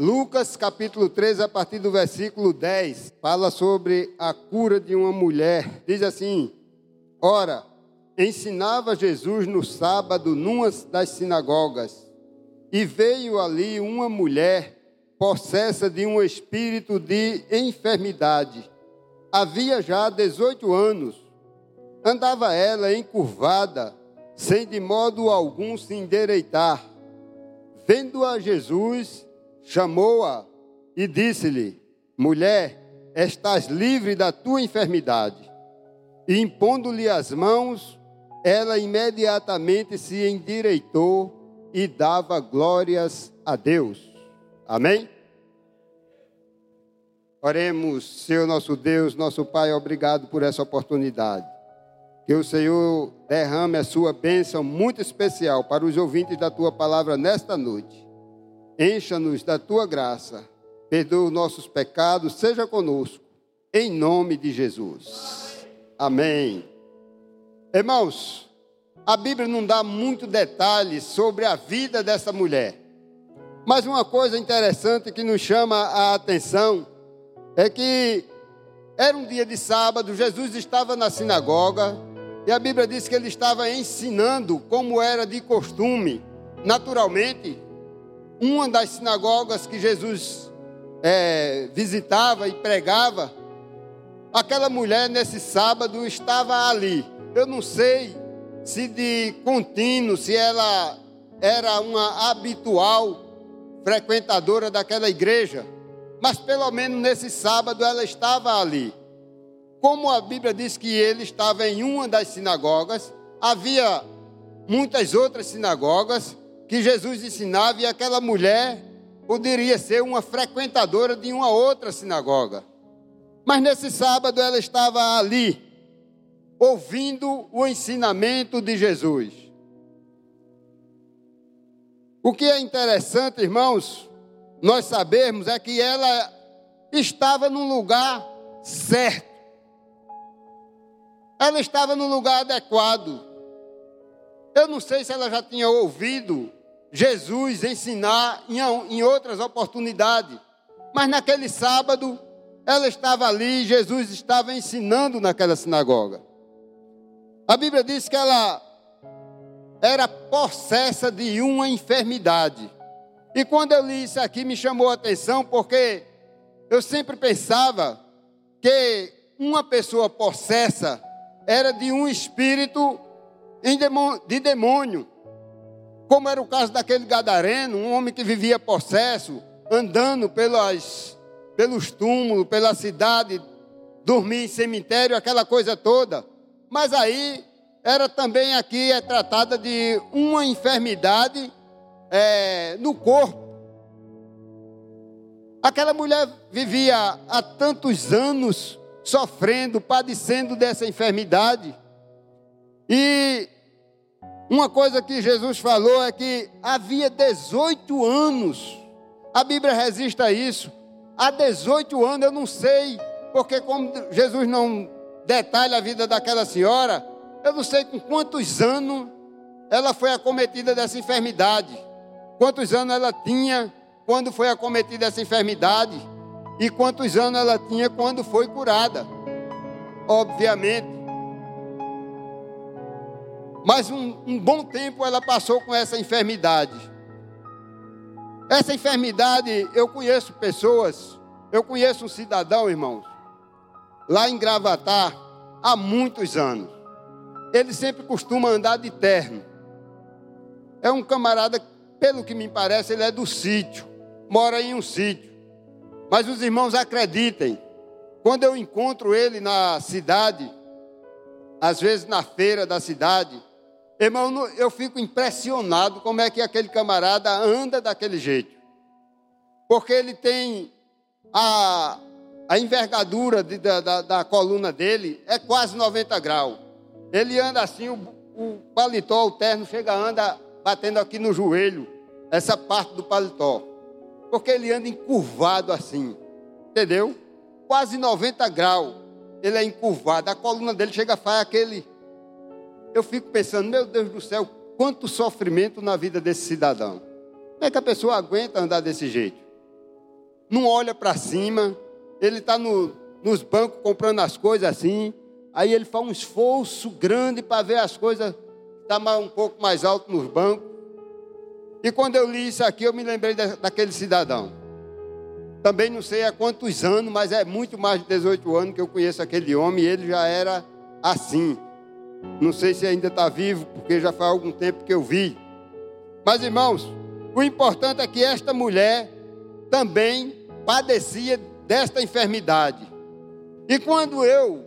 Lucas capítulo 13, a partir do versículo 10, fala sobre a cura de uma mulher. Diz assim: Ora, ensinava Jesus no sábado numa das sinagogas, e veio ali uma mulher possessa de um espírito de enfermidade. Havia já 18 anos. Andava ela encurvada, sem de modo algum se endireitar. Vendo-a Jesus, chamou-a e disse-lhe: Mulher, estás livre da tua enfermidade. E impondo-lhe as mãos, ela imediatamente se endireitou e dava glórias a Deus. Amém? Oremos, Senhor nosso Deus, nosso Pai, obrigado por essa oportunidade. Que o Senhor derrame a sua bênção muito especial para os ouvintes da tua palavra nesta noite. Encha-nos da tua graça, perdoa os nossos pecados, seja conosco, em nome de Jesus. Amém. Irmãos, a Bíblia não dá muito detalhes sobre a vida dessa mulher. Mas uma coisa interessante que nos chama a atenção é que era um dia de sábado, Jesus estava na sinagoga e a Bíblia diz que ele estava ensinando como era de costume. Naturalmente, uma das sinagogas que Jesus é, visitava e pregava, aquela mulher nesse sábado estava ali. Eu não sei se de contínuo, se ela era uma habitual frequentadora daquela igreja, mas pelo menos nesse sábado ela estava ali. Como a Bíblia diz que ele estava em uma das sinagogas, havia muitas outras sinagogas, que Jesus ensinava e aquela mulher poderia ser uma frequentadora de uma outra sinagoga. Mas nesse sábado ela estava ali, ouvindo o ensinamento de Jesus. O que é interessante, irmãos, nós sabemos é que ela estava no lugar certo. Ela estava no lugar adequado. Eu não sei se ela já tinha ouvido Jesus ensinar em outras oportunidades. Mas naquele sábado, ela estava ali, Jesus estava ensinando naquela sinagoga. A Bíblia diz que ela era possessa de uma enfermidade. E quando eu li isso aqui, me chamou a atenção, porque eu sempre pensava que uma pessoa possessa era de um espírito de demônio como era o caso daquele gadareno, um homem que vivia possesso, andando pelas, pelos túmulos, pela cidade, dormia em cemitério, aquela coisa toda. Mas aí era também aqui é tratada de uma enfermidade é, no corpo. Aquela mulher vivia há tantos anos sofrendo, padecendo dessa enfermidade. E uma coisa que Jesus falou é que havia 18 anos. A Bíblia resiste a isso. Há 18 anos, eu não sei, porque como Jesus não detalha a vida daquela senhora, eu não sei com quantos anos ela foi acometida dessa enfermidade. Quantos anos ela tinha quando foi acometida dessa enfermidade? E quantos anos ela tinha quando foi curada? Obviamente, mas um, um bom tempo ela passou com essa enfermidade. Essa enfermidade, eu conheço pessoas, eu conheço um cidadão, irmãos, lá em Gravatar, há muitos anos. Ele sempre costuma andar de terno. É um camarada, pelo que me parece, ele é do sítio, mora em um sítio. Mas os irmãos acreditem, quando eu encontro ele na cidade, às vezes na feira da cidade, Irmão, eu fico impressionado como é que aquele camarada anda daquele jeito. Porque ele tem a, a envergadura de, da, da, da, coluna dele é quase 90 graus. Ele anda assim, o, o paletó, o terno, chega, anda batendo aqui no joelho, essa parte do paletó. Porque ele anda encurvado assim, entendeu? Quase 90 graus. Ele é encurvado, a coluna dele chega a fazer aquele eu fico pensando, meu Deus do céu, quanto sofrimento na vida desse cidadão. Como é que a pessoa aguenta andar desse jeito? não olha para cima, ele está no, nos bancos comprando as coisas assim, aí ele faz um esforço grande para ver as coisas, está um pouco mais alto nos bancos. E quando eu li isso aqui, eu me lembrei daquele cidadão. Também não sei há quantos anos, mas é muito mais de 18 anos que eu conheço aquele homem e ele já era assim. Não sei se ainda está vivo, porque já faz algum tempo que eu vi. Mas irmãos, o importante é que esta mulher também padecia desta enfermidade. E quando eu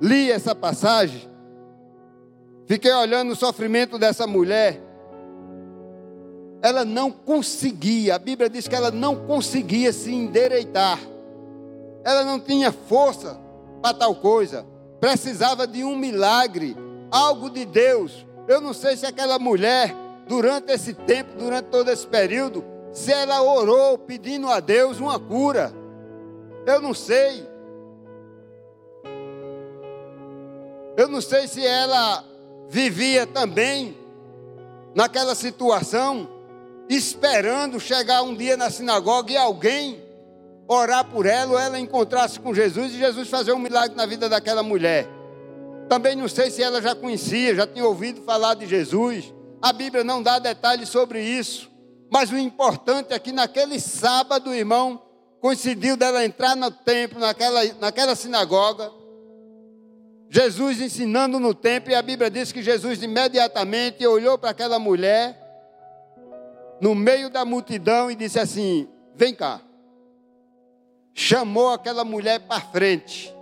li essa passagem, fiquei olhando o sofrimento dessa mulher. Ela não conseguia, a Bíblia diz que ela não conseguia se endireitar. Ela não tinha força para tal coisa. Precisava de um milagre, algo de Deus. Eu não sei se aquela mulher, durante esse tempo, durante todo esse período, se ela orou pedindo a Deus uma cura. Eu não sei. Eu não sei se ela vivia também naquela situação, esperando chegar um dia na sinagoga e alguém orar por ela ou ela encontrasse com Jesus e Jesus fazer um milagre na vida daquela mulher. Também não sei se ela já conhecia, já tinha ouvido falar de Jesus. A Bíblia não dá detalhes sobre isso. Mas o importante é que naquele sábado, irmão, coincidiu dela entrar no templo, naquela, naquela sinagoga, Jesus ensinando no templo, e a Bíblia diz que Jesus imediatamente olhou para aquela mulher, no meio da multidão, e disse assim: Vem cá. Chamou aquela mulher para frente.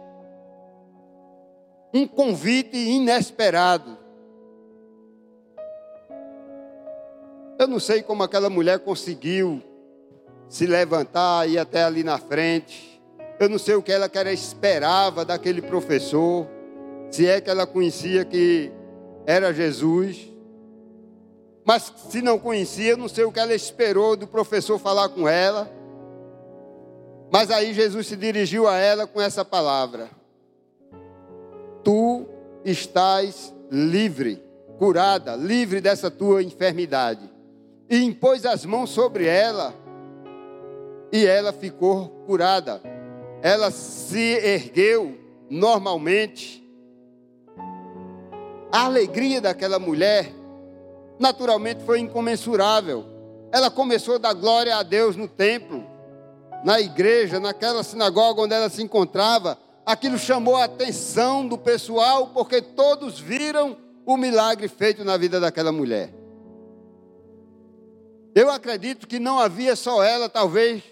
Um convite inesperado. Eu não sei como aquela mulher conseguiu se levantar e até ali na frente. Eu não sei o que ela que esperava daquele professor. Se é que ela conhecia que era Jesus. Mas se não conhecia, eu não sei o que ela esperou do professor falar com ela. Mas aí Jesus se dirigiu a ela com essa palavra: Tu estás livre, curada, livre dessa tua enfermidade e impôs as mãos sobre ela, e ela ficou curada. Ela se ergueu normalmente. A alegria daquela mulher, naturalmente, foi incomensurável. Ela começou a dar glória a Deus no templo, na igreja, naquela sinagoga onde ela se encontrava. Aquilo chamou a atenção do pessoal, porque todos viram o milagre feito na vida daquela mulher. Eu acredito que não havia só ela, talvez,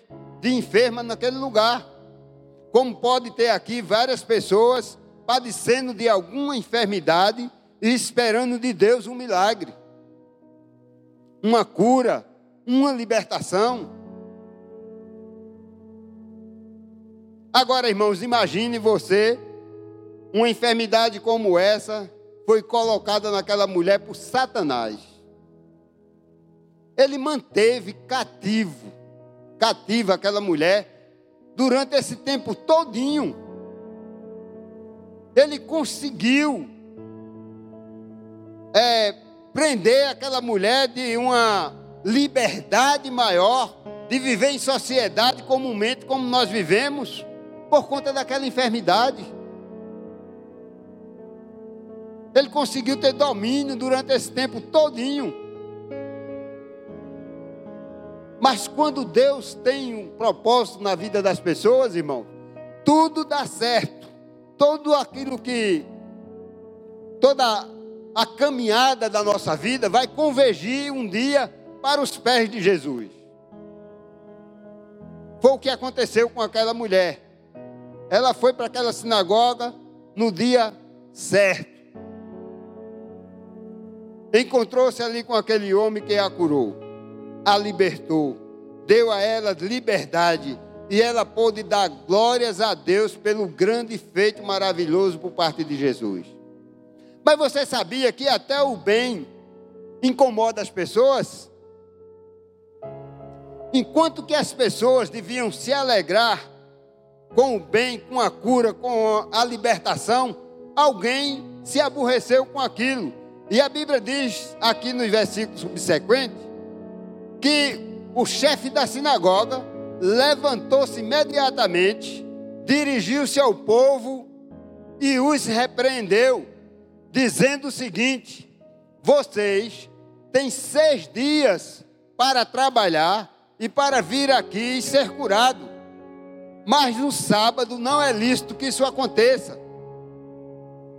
de enferma naquele lugar. Como pode ter aqui várias pessoas padecendo de alguma enfermidade e esperando de Deus um milagre, uma cura, uma libertação. Agora, irmãos, imagine você, uma enfermidade como essa foi colocada naquela mulher por Satanás ele manteve cativo, cativa aquela mulher durante esse tempo todinho. Ele conseguiu é, prender aquela mulher de uma liberdade maior, de viver em sociedade comumente como nós vivemos, por conta daquela enfermidade. Ele conseguiu ter domínio durante esse tempo todinho. Mas quando Deus tem um propósito na vida das pessoas, irmão, tudo dá certo. Tudo aquilo que. Toda a caminhada da nossa vida vai convergir um dia para os pés de Jesus. Foi o que aconteceu com aquela mulher. Ela foi para aquela sinagoga no dia certo. Encontrou-se ali com aquele homem que a curou a libertou, deu a ela liberdade e ela pôde dar glórias a Deus pelo grande feito maravilhoso por parte de Jesus. Mas você sabia que até o bem incomoda as pessoas? Enquanto que as pessoas deviam se alegrar com o bem, com a cura, com a libertação, alguém se aborreceu com aquilo. E a Bíblia diz aqui nos versículos subsequentes que o chefe da sinagoga levantou-se imediatamente, dirigiu-se ao povo e os repreendeu, dizendo o seguinte: Vocês têm seis dias para trabalhar e para vir aqui e ser curado. Mas no sábado não é lícito que isso aconteça.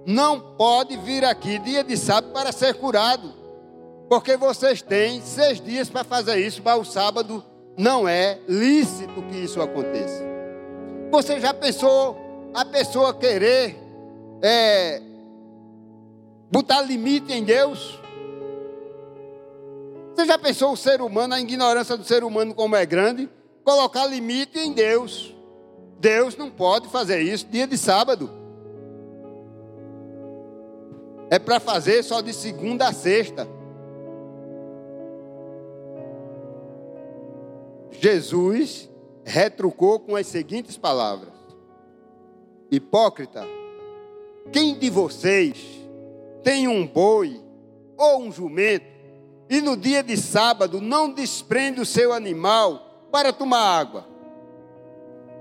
Não pode vir aqui dia de sábado para ser curado. Porque vocês têm seis dias para fazer isso, mas o sábado não é lícito que isso aconteça. Você já pensou a pessoa querer é, botar limite em Deus? Você já pensou o ser humano, a ignorância do ser humano como é grande? Colocar limite em Deus. Deus não pode fazer isso dia de sábado. É para fazer só de segunda a sexta. Jesus retrucou com as seguintes palavras: Hipócrita, quem de vocês tem um boi ou um jumento e no dia de sábado não desprende o seu animal para tomar água?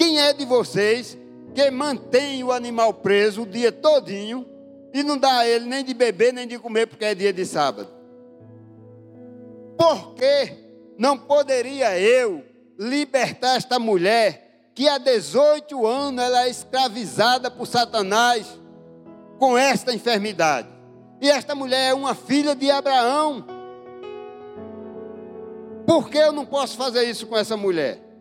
Quem é de vocês que mantém o animal preso o dia todinho e não dá a ele nem de beber nem de comer porque é dia de sábado? Por que não poderia eu libertar esta mulher que há 18 anos ela é escravizada por Satanás com esta enfermidade? E esta mulher é uma filha de Abraão. Por que eu não posso fazer isso com essa mulher?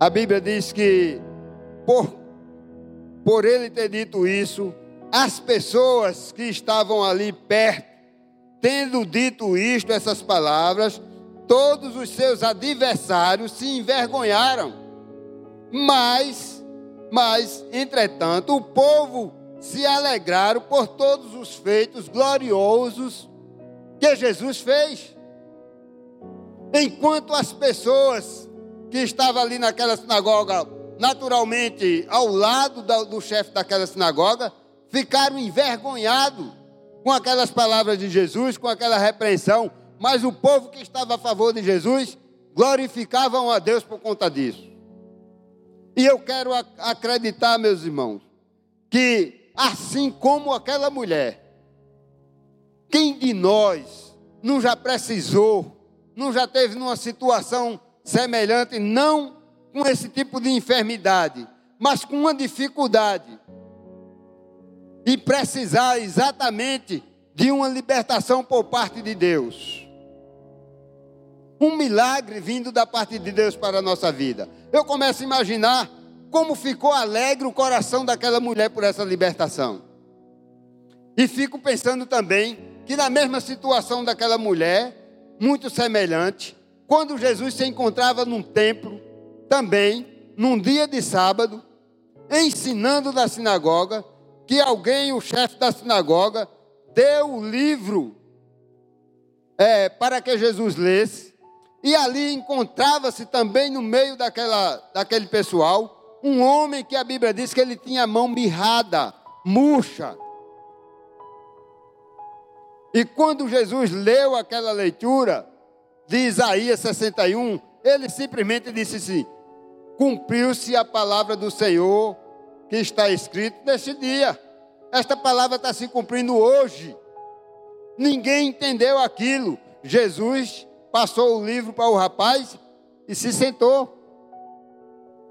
A Bíblia diz que, por, por ele ter dito isso, as pessoas que estavam ali perto, tendo dito isto, essas palavras, todos os seus adversários se envergonharam. Mas, mas, entretanto, o povo se alegraram por todos os feitos gloriosos que Jesus fez. Enquanto as pessoas que estavam ali naquela sinagoga, naturalmente ao lado do chefe daquela sinagoga, ficaram envergonhados com aquelas palavras de Jesus, com aquela repreensão, mas o povo que estava a favor de Jesus glorificavam a Deus por conta disso. E eu quero acreditar, meus irmãos, que assim como aquela mulher. Quem de nós não já precisou, não já teve numa situação semelhante, não com esse tipo de enfermidade, mas com uma dificuldade, e precisar exatamente de uma libertação por parte de Deus. Um milagre vindo da parte de Deus para a nossa vida. Eu começo a imaginar como ficou alegre o coração daquela mulher por essa libertação. E fico pensando também que na mesma situação daquela mulher, muito semelhante, quando Jesus se encontrava num templo, também, num dia de sábado, ensinando na sinagoga, que alguém, o chefe da sinagoga, deu o livro é, para que Jesus lesse, e ali encontrava-se também no meio daquela, daquele pessoal um homem que a Bíblia diz que ele tinha a mão mirrada, murcha. E quando Jesus leu aquela leitura de Isaías 61, ele simplesmente disse assim: Cumpriu-se a palavra do Senhor que está escrito neste dia. Esta palavra está se cumprindo hoje. Ninguém entendeu aquilo. Jesus passou o livro para o rapaz e se sentou.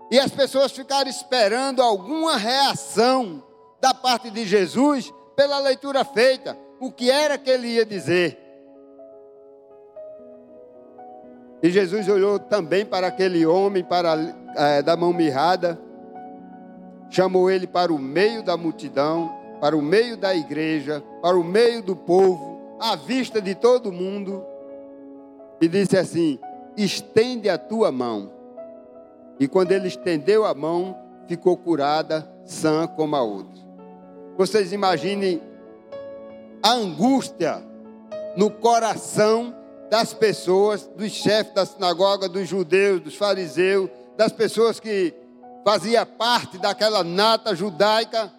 E as pessoas ficaram esperando alguma reação da parte de Jesus pela leitura feita. O que era que ele ia dizer? E Jesus olhou também para aquele homem para, é, da mão mirrada, chamou ele para o meio da multidão, para o meio da igreja, para o meio do povo, à vista de todo mundo, e disse assim: estende a tua mão. E quando ele estendeu a mão, ficou curada, sã como a outra. Vocês imaginem a angústia no coração das pessoas, dos chefes da sinagoga, dos judeus, dos fariseus, das pessoas que fazia parte daquela nata judaica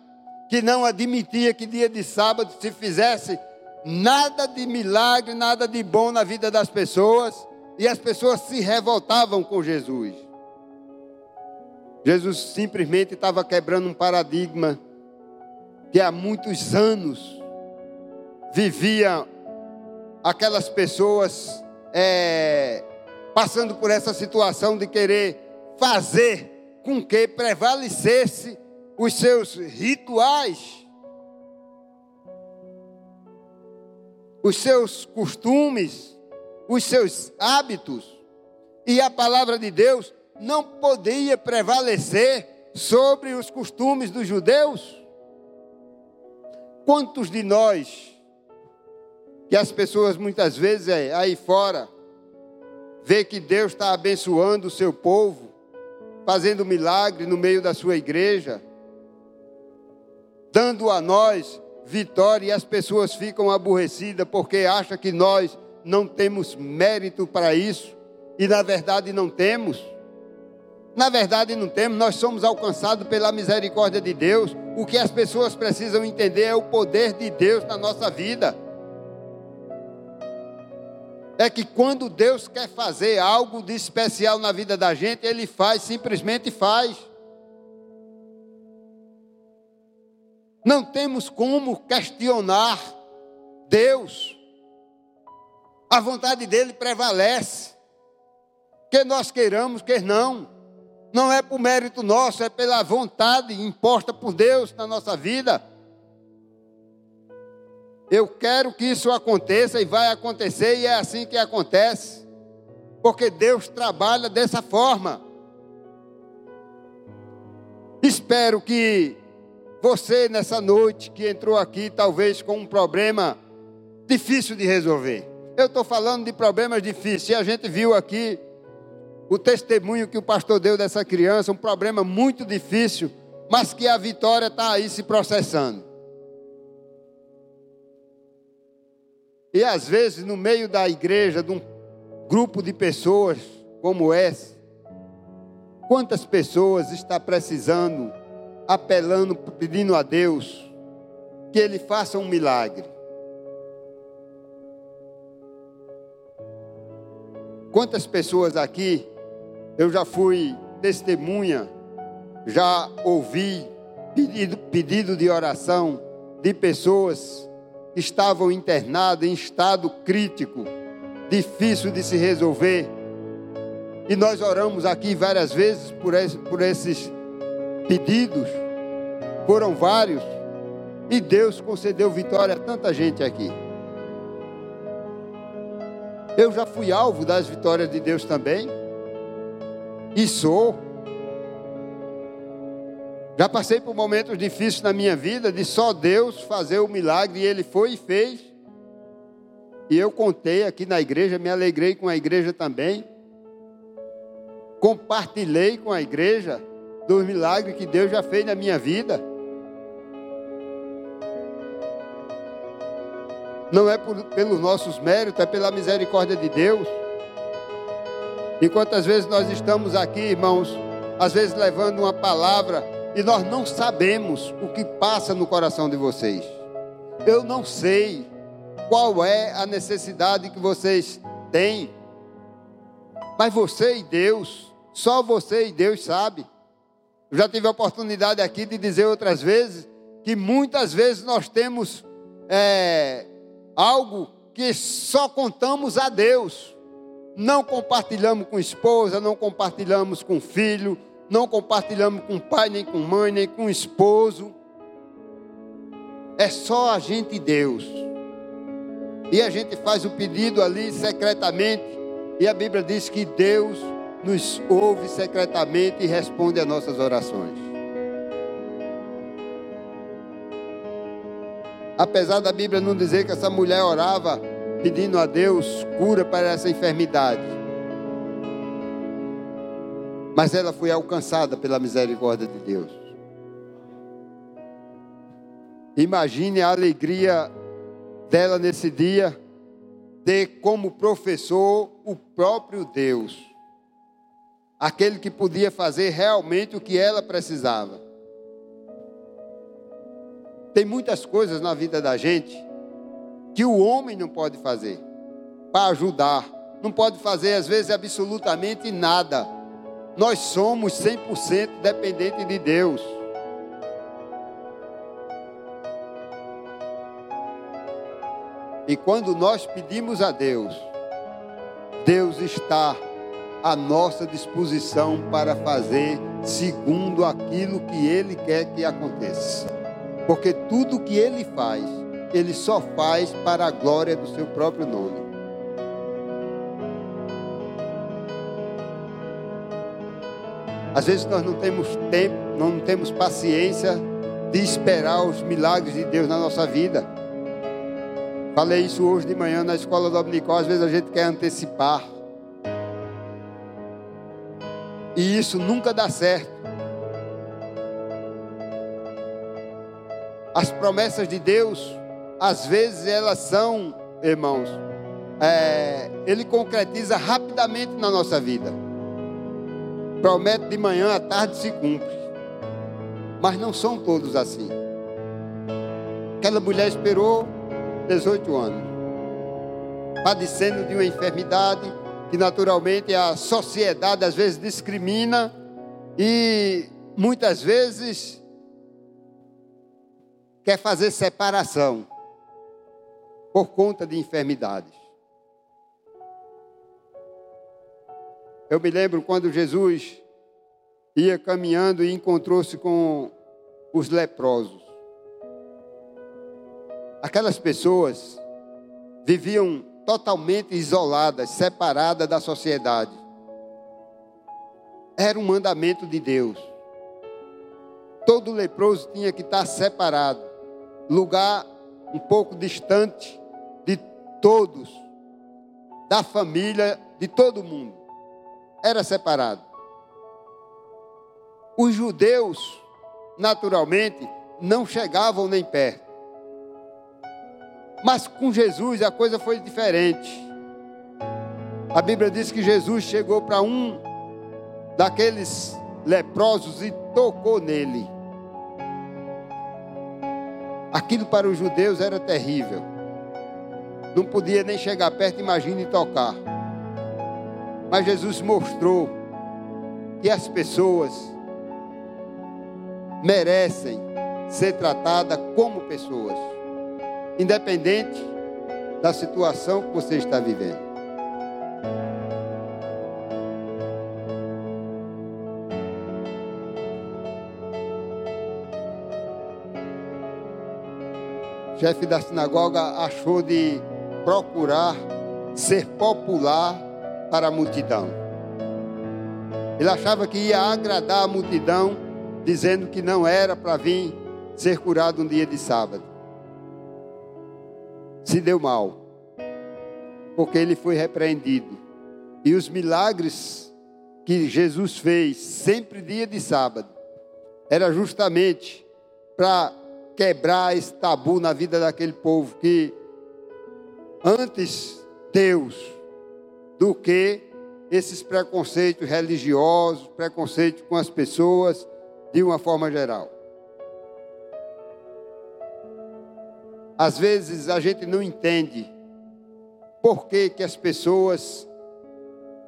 que não admitia que dia de sábado se fizesse nada de milagre, nada de bom na vida das pessoas, e as pessoas se revoltavam com Jesus. Jesus simplesmente estava quebrando um paradigma que há muitos anos vivia aquelas pessoas é, passando por essa situação de querer fazer com que prevalecesse os seus rituais, os seus costumes, os seus hábitos, e a palavra de Deus não podia prevalecer sobre os costumes dos judeus? Quantos de nós, que as pessoas muitas vezes é, aí fora, vê que Deus está abençoando o seu povo, fazendo milagre no meio da sua igreja, dando a nós vitória e as pessoas ficam aborrecidas porque acham que nós não temos mérito para isso e na verdade não temos. Na verdade, não temos, nós somos alcançados pela misericórdia de Deus. O que as pessoas precisam entender é o poder de Deus na nossa vida. É que quando Deus quer fazer algo de especial na vida da gente, Ele faz, simplesmente faz. Não temos como questionar Deus. A vontade dele prevalece. Que nós queiramos, que não. Não é por mérito nosso, é pela vontade imposta por Deus na nossa vida. Eu quero que isso aconteça e vai acontecer, e é assim que acontece, porque Deus trabalha dessa forma. Espero que você, nessa noite que entrou aqui, talvez com um problema difícil de resolver. Eu estou falando de problemas difíceis, e a gente viu aqui o testemunho que o pastor deu dessa criança, um problema muito difícil, mas que a vitória está aí se processando. E às vezes, no meio da igreja, de um grupo de pessoas como esse, quantas pessoas está precisando, apelando, pedindo a Deus que Ele faça um milagre? Quantas pessoas aqui eu já fui testemunha, já ouvi pedido, pedido de oração de pessoas estavam internadas em estado crítico, difícil de se resolver. E nós oramos aqui várias vezes por, esse, por esses pedidos, foram vários, e Deus concedeu vitória a tanta gente aqui. Eu já fui alvo das vitórias de Deus também. E sou. Já passei por momentos difíceis na minha vida de só Deus fazer o milagre e Ele foi e fez. E eu contei aqui na igreja, me alegrei com a igreja também. Compartilhei com a igreja dos milagres que Deus já fez na minha vida. Não é por, pelos nossos méritos, é pela misericórdia de Deus. E quantas vezes nós estamos aqui, irmãos, às vezes levando uma palavra e nós não sabemos o que passa no coração de vocês. Eu não sei qual é a necessidade que vocês têm, mas você e Deus, só você e Deus sabe. Eu já tive a oportunidade aqui de dizer outras vezes que muitas vezes nós temos é, algo que só contamos a Deus não compartilhamos com esposa, não compartilhamos com filho, não compartilhamos com pai, nem com mãe, nem com esposo. É só a gente e Deus. E a gente faz o pedido ali secretamente, e a Bíblia diz que Deus nos ouve secretamente e responde às nossas orações. Apesar da Bíblia não dizer que essa mulher orava pedindo a Deus cura para essa enfermidade. Mas ela foi alcançada pela misericórdia de Deus. Imagine a alegria dela nesse dia, ter como professor o próprio Deus, aquele que podia fazer realmente o que ela precisava. Tem muitas coisas na vida da gente que o homem não pode fazer para ajudar. Não pode fazer, às vezes, absolutamente nada. Nós somos 100% dependentes de Deus. E quando nós pedimos a Deus, Deus está à nossa disposição para fazer segundo aquilo que Ele quer que aconteça. Porque tudo que Ele faz, Ele só faz para a glória do seu próprio nome. Às vezes nós não temos tempo, não temos paciência de esperar os milagres de Deus na nossa vida. Falei isso hoje de manhã na escola dominical. Às vezes a gente quer antecipar. E isso nunca dá certo. As promessas de Deus, às vezes elas são, irmãos, é, Ele concretiza rapidamente na nossa vida. Promete de manhã, à tarde se cumpre. Mas não são todos assim. Aquela mulher esperou 18 anos, padecendo de uma enfermidade que naturalmente a sociedade às vezes discrimina e muitas vezes quer fazer separação por conta de enfermidades. Eu me lembro quando Jesus ia caminhando e encontrou-se com os leprosos. Aquelas pessoas viviam totalmente isoladas, separadas da sociedade. Era um mandamento de Deus. Todo leproso tinha que estar separado, lugar um pouco distante de todos, da família, de todo mundo. Era separado. Os judeus, naturalmente, não chegavam nem perto. Mas com Jesus a coisa foi diferente. A Bíblia diz que Jesus chegou para um daqueles leprosos e tocou nele. Aquilo para os judeus era terrível. Não podia nem chegar perto, imagine tocar. Mas Jesus mostrou que as pessoas merecem ser tratadas como pessoas independente da situação que você está vivendo. O chefe da sinagoga achou de procurar ser popular para a multidão. Ele achava que ia agradar a multidão, dizendo que não era para vir ser curado um dia de sábado se deu mal, porque ele foi repreendido. E os milagres que Jesus fez, sempre dia de sábado, era justamente para quebrar esse tabu na vida daquele povo que antes Deus do que esses preconceitos religiosos, preconceitos com as pessoas de uma forma geral. Às vezes a gente não entende por que, que as pessoas,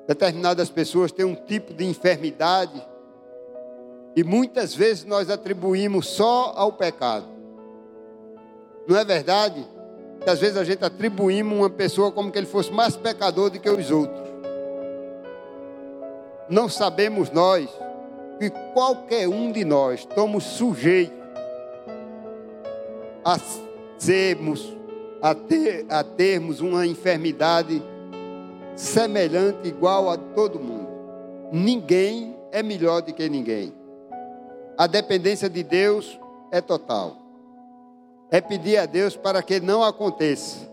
determinadas pessoas, têm um tipo de enfermidade e muitas vezes nós atribuímos só ao pecado. Não é verdade? Que às vezes a gente atribuímos uma pessoa como que ele fosse mais pecador do que os outros. Não sabemos nós que qualquer um de nós estamos sujeitos a sermos, a, ter, a termos uma enfermidade semelhante, igual a todo mundo. Ninguém é melhor do que ninguém. A dependência de Deus é total. É pedir a Deus para que não aconteça.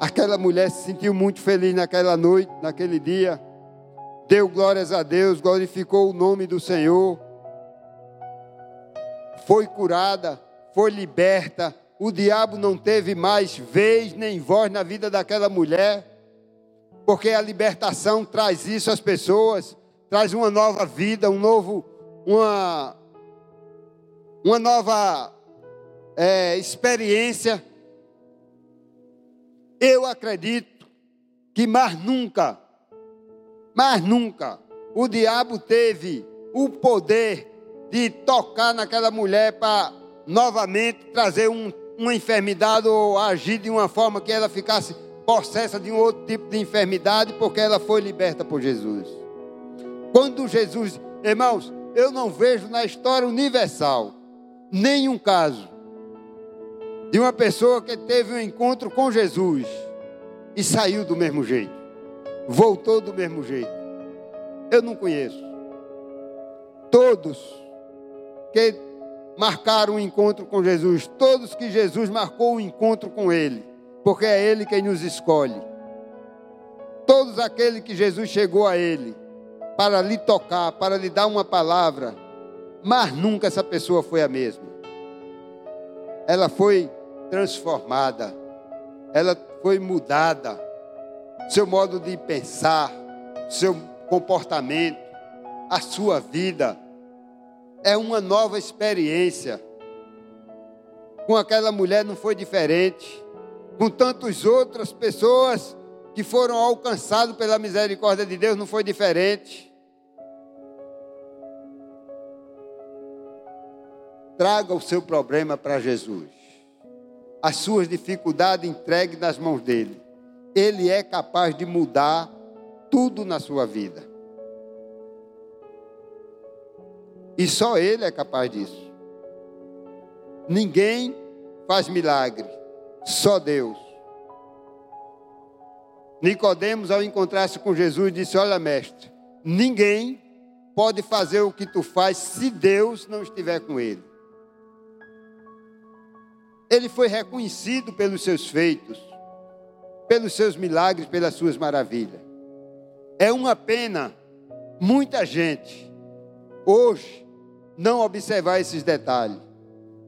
Aquela mulher se sentiu muito feliz naquela noite, naquele dia. Deu glórias a Deus, glorificou o nome do Senhor foi curada, foi liberta. O diabo não teve mais vez nem voz na vida daquela mulher, porque a libertação traz isso às pessoas, traz uma nova vida, um novo, uma, uma nova é, experiência, eu acredito que mais nunca, mais nunca, o diabo teve o poder de tocar naquela mulher para novamente trazer um, uma enfermidade ou agir de uma forma que ela ficasse possessa de um outro tipo de enfermidade, porque ela foi liberta por Jesus. Quando Jesus, irmãos, eu não vejo na história universal nenhum caso de uma pessoa que teve um encontro com Jesus e saiu do mesmo jeito, voltou do mesmo jeito. Eu não conheço. Todos que marcaram um encontro com Jesus, todos que Jesus marcou um encontro com Ele, porque é Ele quem nos escolhe. Todos aqueles que Jesus chegou a Ele para lhe tocar, para lhe dar uma palavra, mas nunca essa pessoa foi a mesma. Ela foi transformada, ela foi mudada, seu modo de pensar, seu comportamento, a sua vida é uma nova experiência. Com aquela mulher não foi diferente. Com tantas outras pessoas que foram alcançados pela misericórdia de Deus não foi diferente. Traga o seu problema para Jesus. As suas dificuldades entregue nas mãos dele. Ele é capaz de mudar tudo na sua vida. E só Ele é capaz disso. Ninguém faz milagre, só Deus. Nicodemos, ao encontrar-se com Jesus, disse: Olha, mestre, ninguém pode fazer o que tu faz se Deus não estiver com ele. Ele foi reconhecido pelos seus feitos, pelos seus milagres, pelas suas maravilhas. É uma pena muita gente hoje não observar esses detalhes,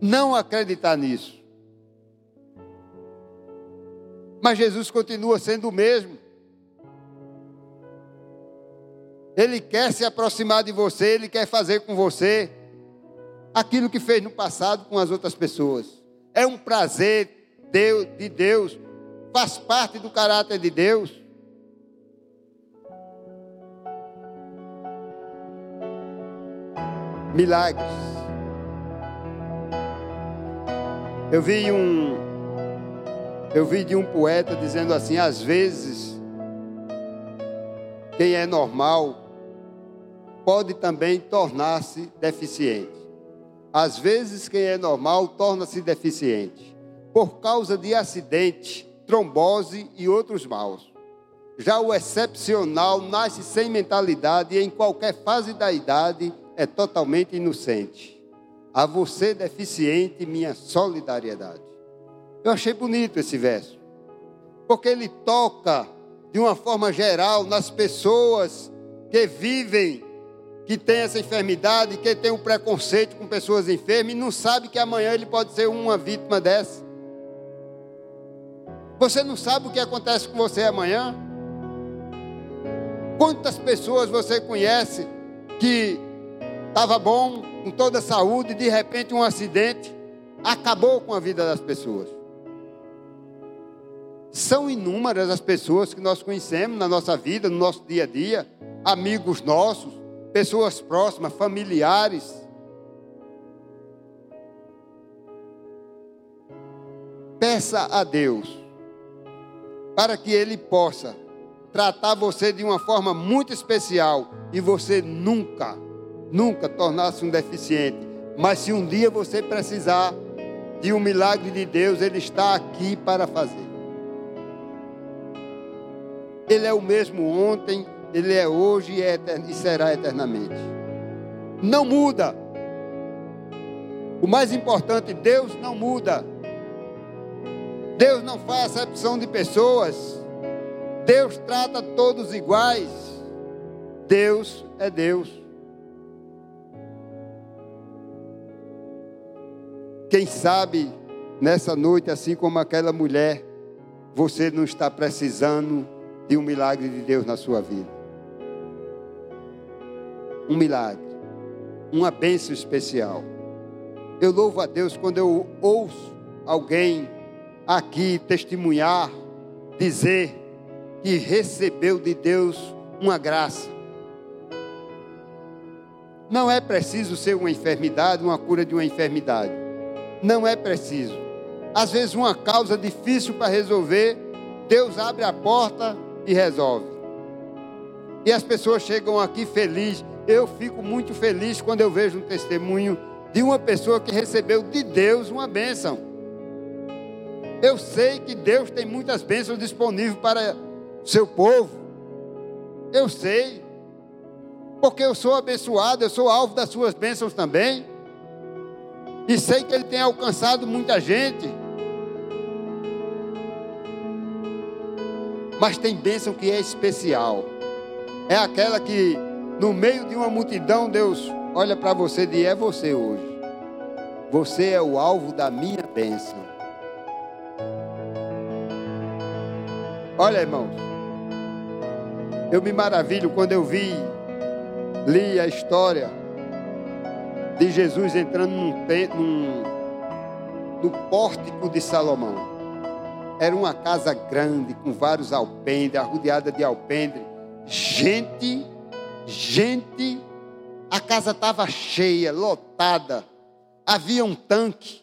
não acreditar nisso. Mas Jesus continua sendo o mesmo. Ele quer se aproximar de você, ele quer fazer com você aquilo que fez no passado com as outras pessoas. É um prazer de Deus, faz parte do caráter de Deus. milagres. Eu vi um eu vi de um poeta dizendo assim, às vezes quem é normal pode também tornar-se deficiente. Às vezes quem é normal torna-se deficiente por causa de acidente, trombose e outros maus. Já o excepcional nasce sem mentalidade e em qualquer fase da idade é totalmente inocente. A você, deficiente, minha solidariedade. Eu achei bonito esse verso, porque ele toca de uma forma geral nas pessoas que vivem, que têm essa enfermidade, que têm um preconceito com pessoas enfermas e não sabe que amanhã ele pode ser uma vítima dessa. Você não sabe o que acontece com você amanhã? Quantas pessoas você conhece que estava bom, com toda a saúde, e de repente um acidente acabou com a vida das pessoas. São inúmeras as pessoas que nós conhecemos na nossa vida, no nosso dia a dia, amigos nossos, pessoas próximas, familiares. Peça a Deus para que Ele possa tratar você de uma forma muito especial e você nunca nunca tornar-se um deficiente. Mas se um dia você precisar de um milagre de Deus, Ele está aqui para fazer. Ele é o mesmo ontem, Ele é hoje e, é e será eternamente. Não muda. O mais importante, Deus não muda. Deus não faz acepção de pessoas. Deus trata todos iguais. Deus é Deus. Quem sabe nessa noite, assim como aquela mulher, você não está precisando de um milagre de Deus na sua vida. Um milagre, uma bênção especial. Eu louvo a Deus quando eu ouço alguém aqui testemunhar, dizer que recebeu de Deus uma graça. Não é preciso ser uma enfermidade, uma cura de uma enfermidade. Não é preciso. Às vezes, uma causa difícil para resolver, Deus abre a porta e resolve. E as pessoas chegam aqui felizes. Eu fico muito feliz quando eu vejo um testemunho de uma pessoa que recebeu de Deus uma bênção. Eu sei que Deus tem muitas bênçãos disponíveis para seu povo. Eu sei. Porque eu sou abençoado, eu sou alvo das suas bênçãos também. E sei que Ele tem alcançado muita gente. Mas tem bênção que é especial. É aquela que, no meio de uma multidão, Deus olha para você e diz: É você hoje. Você é o alvo da minha bênção. Olha, irmãos. Eu me maravilho quando eu vi li a história de Jesus entrando num, num, no pórtico de Salomão. Era uma casa grande, com vários alpendres, arrodeada de alpendre. Gente, gente, a casa estava cheia, lotada. Havia um tanque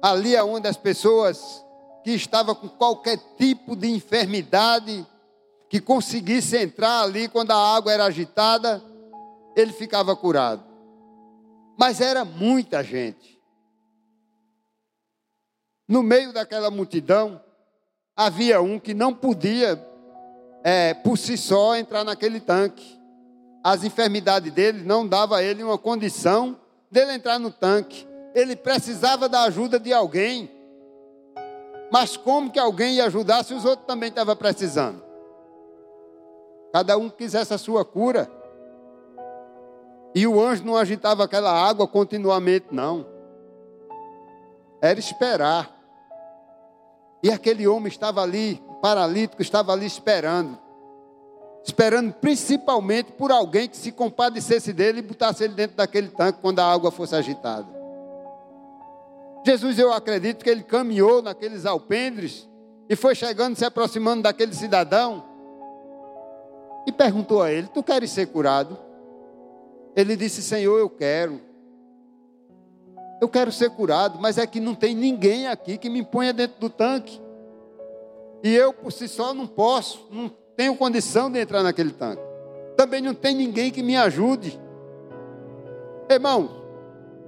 ali onde as pessoas que estavam com qualquer tipo de enfermidade que conseguisse entrar ali quando a água era agitada, ele ficava curado. Mas era muita gente. No meio daquela multidão, havia um que não podia, é, por si só, entrar naquele tanque. As enfermidades dele não davam a ele uma condição dele entrar no tanque. Ele precisava da ajuda de alguém. Mas como que alguém ia ajudar se os outros também estavam precisando? Cada um quisesse a sua cura. E o anjo não agitava aquela água continuamente, não. Era esperar. E aquele homem estava ali, paralítico, estava ali esperando. Esperando principalmente por alguém que se compadecesse dele e botasse ele dentro daquele tanque quando a água fosse agitada. Jesus, eu acredito que ele caminhou naqueles alpendres e foi chegando, se aproximando daquele cidadão e perguntou a ele: Tu queres ser curado? Ele disse: Senhor, eu quero. Eu quero ser curado, mas é que não tem ninguém aqui que me ponha dentro do tanque. E eu por si só não posso, não tenho condição de entrar naquele tanque. Também não tem ninguém que me ajude. Irmão,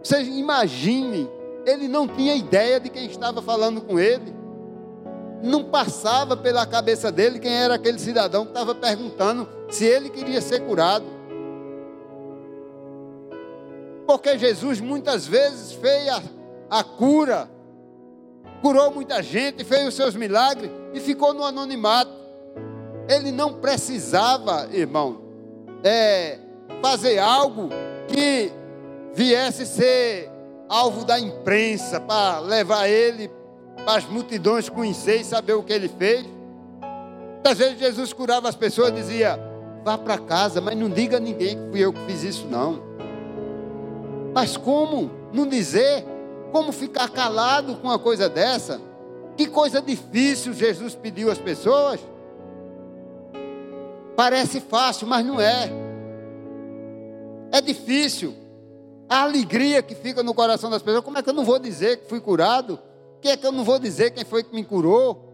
vocês imaginem, ele não tinha ideia de quem estava falando com ele. Não passava pela cabeça dele quem era aquele cidadão que estava perguntando se ele queria ser curado. Porque Jesus muitas vezes fez a, a cura, curou muita gente, fez os seus milagres e ficou no anonimato. Ele não precisava, irmão, é, fazer algo que viesse ser alvo da imprensa para levar ele para as multidões conhecer e saber o que ele fez. Às vezes Jesus curava as pessoas e dizia: vá para casa, mas não diga a ninguém que fui eu que fiz isso, não. Mas como não dizer? Como ficar calado com uma coisa dessa? Que coisa difícil Jesus pediu às pessoas. Parece fácil, mas não é. É difícil. A alegria que fica no coração das pessoas. Como é que eu não vou dizer que fui curado? Que é que eu não vou dizer quem foi que me curou?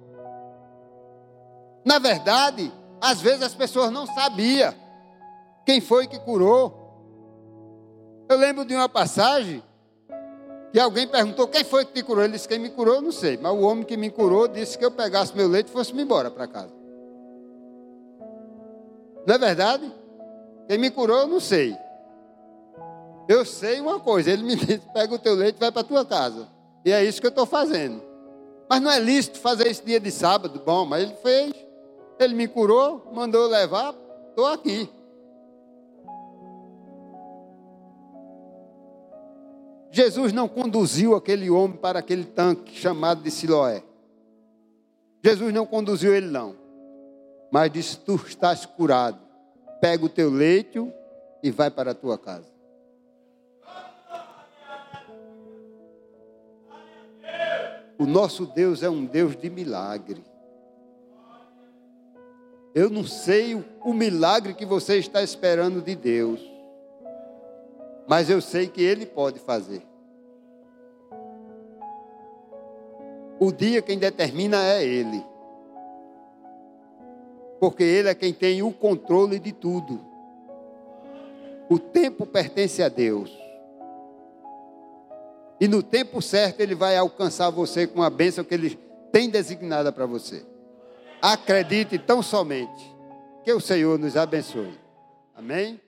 Na verdade, às vezes as pessoas não sabiam quem foi que curou. Eu lembro de uma passagem que alguém perguntou: quem foi que te curou? Ele disse: quem me curou, eu não sei. Mas o homem que me curou disse que eu pegasse meu leite e fosse-me embora para casa. Não é verdade? Quem me curou, eu não sei. Eu sei uma coisa: ele me disse: pega o teu leite e vai para a tua casa. E é isso que eu estou fazendo. Mas não é lícito fazer isso dia de sábado. Bom, mas ele fez. Ele me curou, mandou levar, estou aqui. Jesus não conduziu aquele homem para aquele tanque chamado de Siloé. Jesus não conduziu ele, não. Mas disse: Tu estás curado. Pega o teu leito e vai para a tua casa. O nosso Deus é um Deus de milagre. Eu não sei o, o milagre que você está esperando de Deus, mas eu sei que Ele pode fazer. O dia quem determina é Ele. Porque Ele é quem tem o controle de tudo. O tempo pertence a Deus. E no tempo certo Ele vai alcançar você com a bênção que Ele tem designada para você. Acredite tão somente. Que o Senhor nos abençoe. Amém?